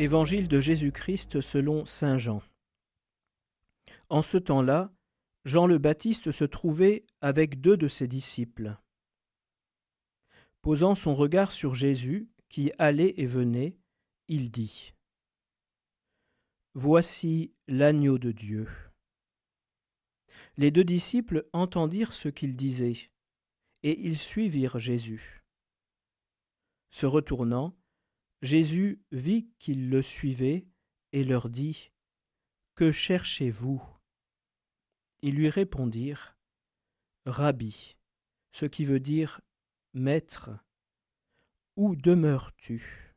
Évangile de Jésus-Christ selon Saint Jean. En ce temps-là, Jean le Baptiste se trouvait avec deux de ses disciples. Posant son regard sur Jésus, qui allait et venait, il dit Voici l'agneau de Dieu. Les deux disciples entendirent ce qu'il disait, et ils suivirent Jésus. Se retournant, Jésus vit qu'ils le suivaient et leur dit Que cherchez-vous? Ils lui répondirent Rabbi, ce qui veut dire Maître, où demeures-tu?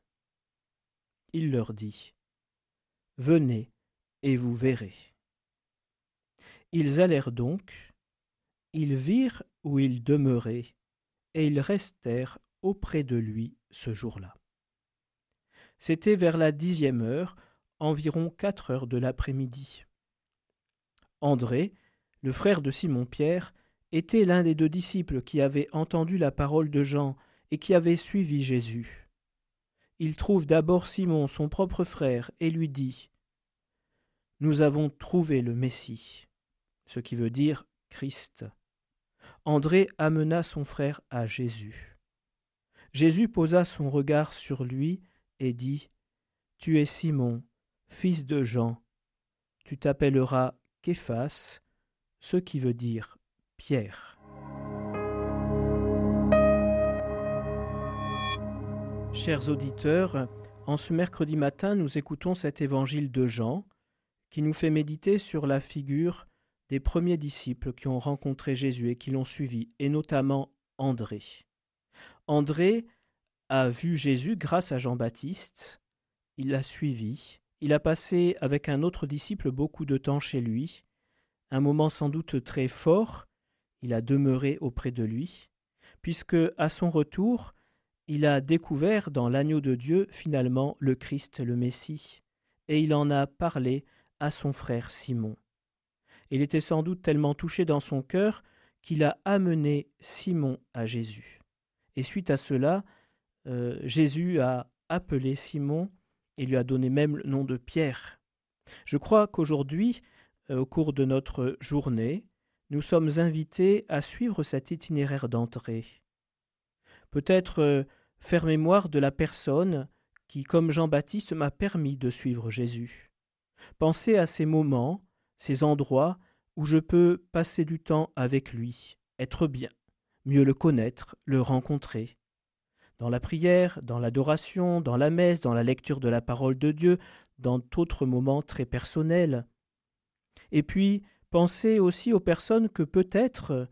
Il leur dit Venez et vous verrez. Ils allèrent donc, ils virent où il demeurait, et ils restèrent auprès de lui ce jour-là. C'était vers la dixième heure, environ quatre heures de l'après-midi. André, le frère de Simon-Pierre, était l'un des deux disciples qui avaient entendu la parole de Jean et qui avaient suivi Jésus. Il trouve d'abord Simon, son propre frère, et lui dit Nous avons trouvé le Messie, ce qui veut dire Christ. André amena son frère à Jésus. Jésus posa son regard sur lui et dit Tu es Simon, fils de Jean. Tu t'appelleras Képhas, ce qui veut dire Pierre. Chers auditeurs, en ce mercredi matin, nous écoutons cet évangile de Jean qui nous fait méditer sur la figure des premiers disciples qui ont rencontré Jésus et qui l'ont suivi, et notamment André. André a vu Jésus grâce à Jean-Baptiste, il l'a suivi, il a passé avec un autre disciple beaucoup de temps chez lui, un moment sans doute très fort, il a demeuré auprès de lui, puisque à son retour, il a découvert dans l'agneau de Dieu finalement le Christ, le Messie, et il en a parlé à son frère Simon. Il était sans doute tellement touché dans son cœur qu'il a amené Simon à Jésus. Et suite à cela, euh, Jésus a appelé Simon et lui a donné même le nom de Pierre. Je crois qu'aujourd'hui, euh, au cours de notre journée, nous sommes invités à suivre cet itinéraire d'entrée. Peut-être euh, faire mémoire de la personne qui, comme Jean-Baptiste, m'a permis de suivre Jésus. Penser à ces moments, ces endroits où je peux passer du temps avec lui, être bien, mieux le connaître, le rencontrer dans la prière, dans l'adoration, dans la messe, dans la lecture de la parole de Dieu, dans d'autres moments très personnels. Et puis, pensez aussi aux personnes que peut-être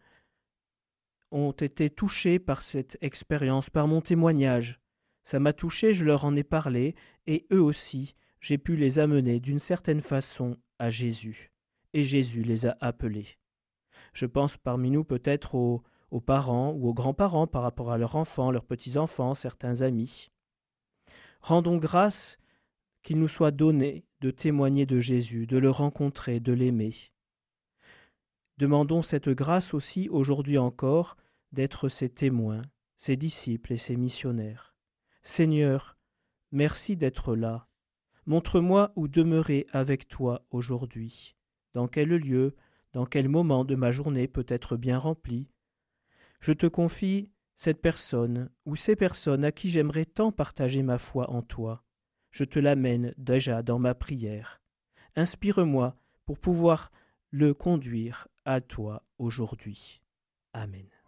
ont été touchées par cette expérience, par mon témoignage. Ça m'a touché, je leur en ai parlé, et eux aussi, j'ai pu les amener d'une certaine façon à Jésus. Et Jésus les a appelés. Je pense parmi nous peut-être aux aux parents ou aux grands-parents par rapport à leurs enfants, leurs petits-enfants, certains amis. Rendons grâce qu'il nous soit donné de témoigner de Jésus, de le rencontrer, de l'aimer. Demandons cette grâce aussi aujourd'hui encore d'être ses témoins, ses disciples et ses missionnaires. Seigneur, merci d'être là. Montre-moi où demeurer avec toi aujourd'hui. Dans quel lieu, dans quel moment de ma journée peut être bien rempli, je te confie cette personne ou ces personnes à qui j'aimerais tant partager ma foi en toi. Je te l'amène déjà dans ma prière. Inspire-moi pour pouvoir le conduire à toi aujourd'hui. Amen.